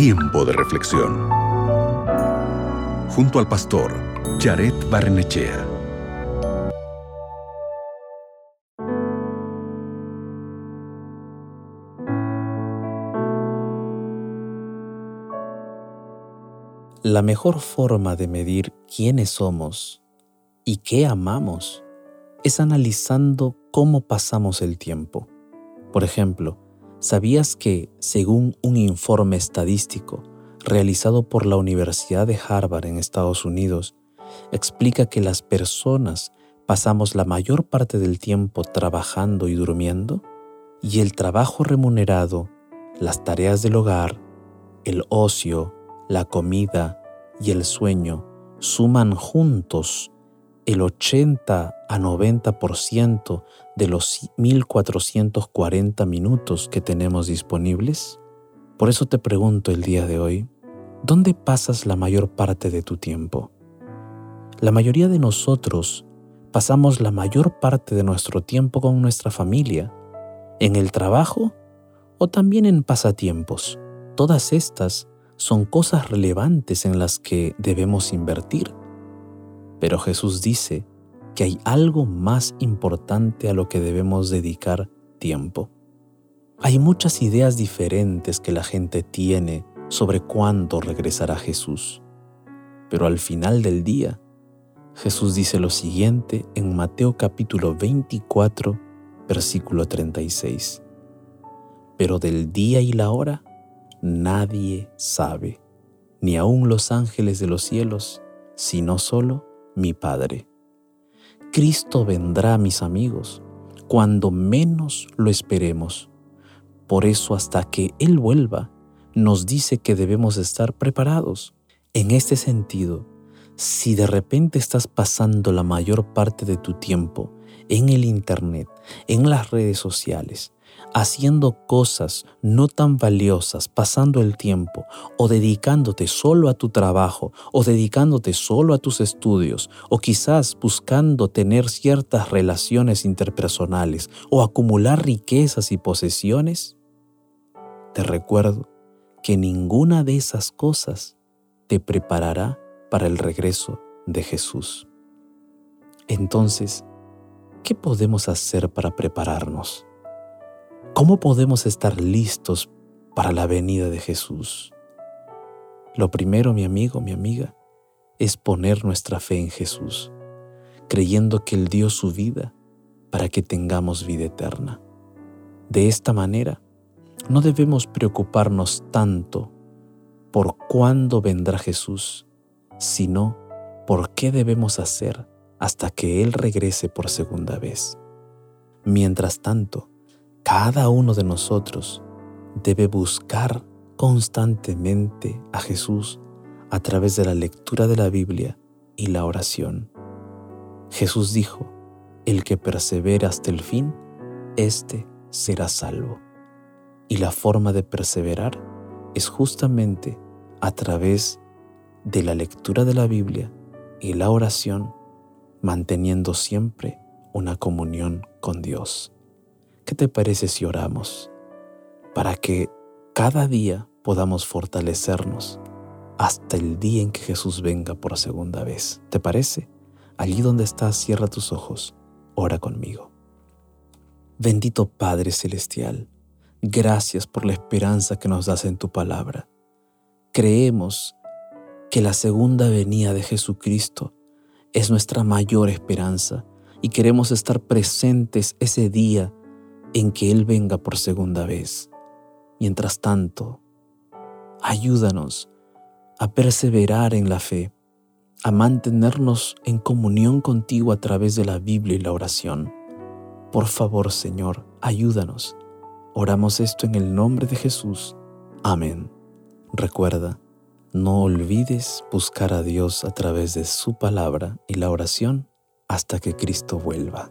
Tiempo de reflexión. Junto al pastor Jared Barnechea. La mejor forma de medir quiénes somos y qué amamos es analizando cómo pasamos el tiempo. Por ejemplo, ¿sabías que, según un informe estadístico realizado por la Universidad de Harvard en Estados Unidos, explica que las personas pasamos la mayor parte del tiempo trabajando y durmiendo? Y el trabajo remunerado, las tareas del hogar, el ocio, la comida y el sueño suman juntos el 80 a 90% de los 1440 minutos que tenemos disponibles? Por eso te pregunto el día de hoy, ¿dónde pasas la mayor parte de tu tiempo? La mayoría de nosotros pasamos la mayor parte de nuestro tiempo con nuestra familia, en el trabajo o también en pasatiempos. Todas estas son cosas relevantes en las que debemos invertir. Pero Jesús dice que hay algo más importante a lo que debemos dedicar tiempo. Hay muchas ideas diferentes que la gente tiene sobre cuándo regresará Jesús. Pero al final del día, Jesús dice lo siguiente en Mateo capítulo 24, versículo 36. Pero del día y la hora nadie sabe, ni aun los ángeles de los cielos, sino solo mi Padre. Cristo vendrá, mis amigos, cuando menos lo esperemos. Por eso hasta que Él vuelva, nos dice que debemos estar preparados. En este sentido, si de repente estás pasando la mayor parte de tu tiempo en el Internet, en las redes sociales, haciendo cosas no tan valiosas, pasando el tiempo, o dedicándote solo a tu trabajo, o dedicándote solo a tus estudios, o quizás buscando tener ciertas relaciones interpersonales, o acumular riquezas y posesiones, te recuerdo que ninguna de esas cosas te preparará para el regreso de Jesús. Entonces, ¿qué podemos hacer para prepararnos? ¿Cómo podemos estar listos para la venida de Jesús? Lo primero, mi amigo, mi amiga, es poner nuestra fe en Jesús, creyendo que Él dio su vida para que tengamos vida eterna. De esta manera, no debemos preocuparnos tanto por cuándo vendrá Jesús, sino por qué debemos hacer hasta que Él regrese por segunda vez. Mientras tanto, cada uno de nosotros debe buscar constantemente a Jesús a través de la lectura de la Biblia y la oración. Jesús dijo, el que persevera hasta el fin, éste será salvo. Y la forma de perseverar es justamente a través de la lectura de la Biblia y la oración, manteniendo siempre una comunión con Dios. ¿Qué te parece si oramos para que cada día podamos fortalecernos hasta el día en que Jesús venga por segunda vez? ¿Te parece? Allí donde estás, cierra tus ojos, ora conmigo. Bendito Padre Celestial, gracias por la esperanza que nos das en tu palabra. Creemos que la segunda venida de Jesucristo es nuestra mayor esperanza y queremos estar presentes ese día en que Él venga por segunda vez. Mientras tanto, ayúdanos a perseverar en la fe, a mantenernos en comunión contigo a través de la Biblia y la oración. Por favor, Señor, ayúdanos. Oramos esto en el nombre de Jesús. Amén. Recuerda, no olvides buscar a Dios a través de su palabra y la oración hasta que Cristo vuelva.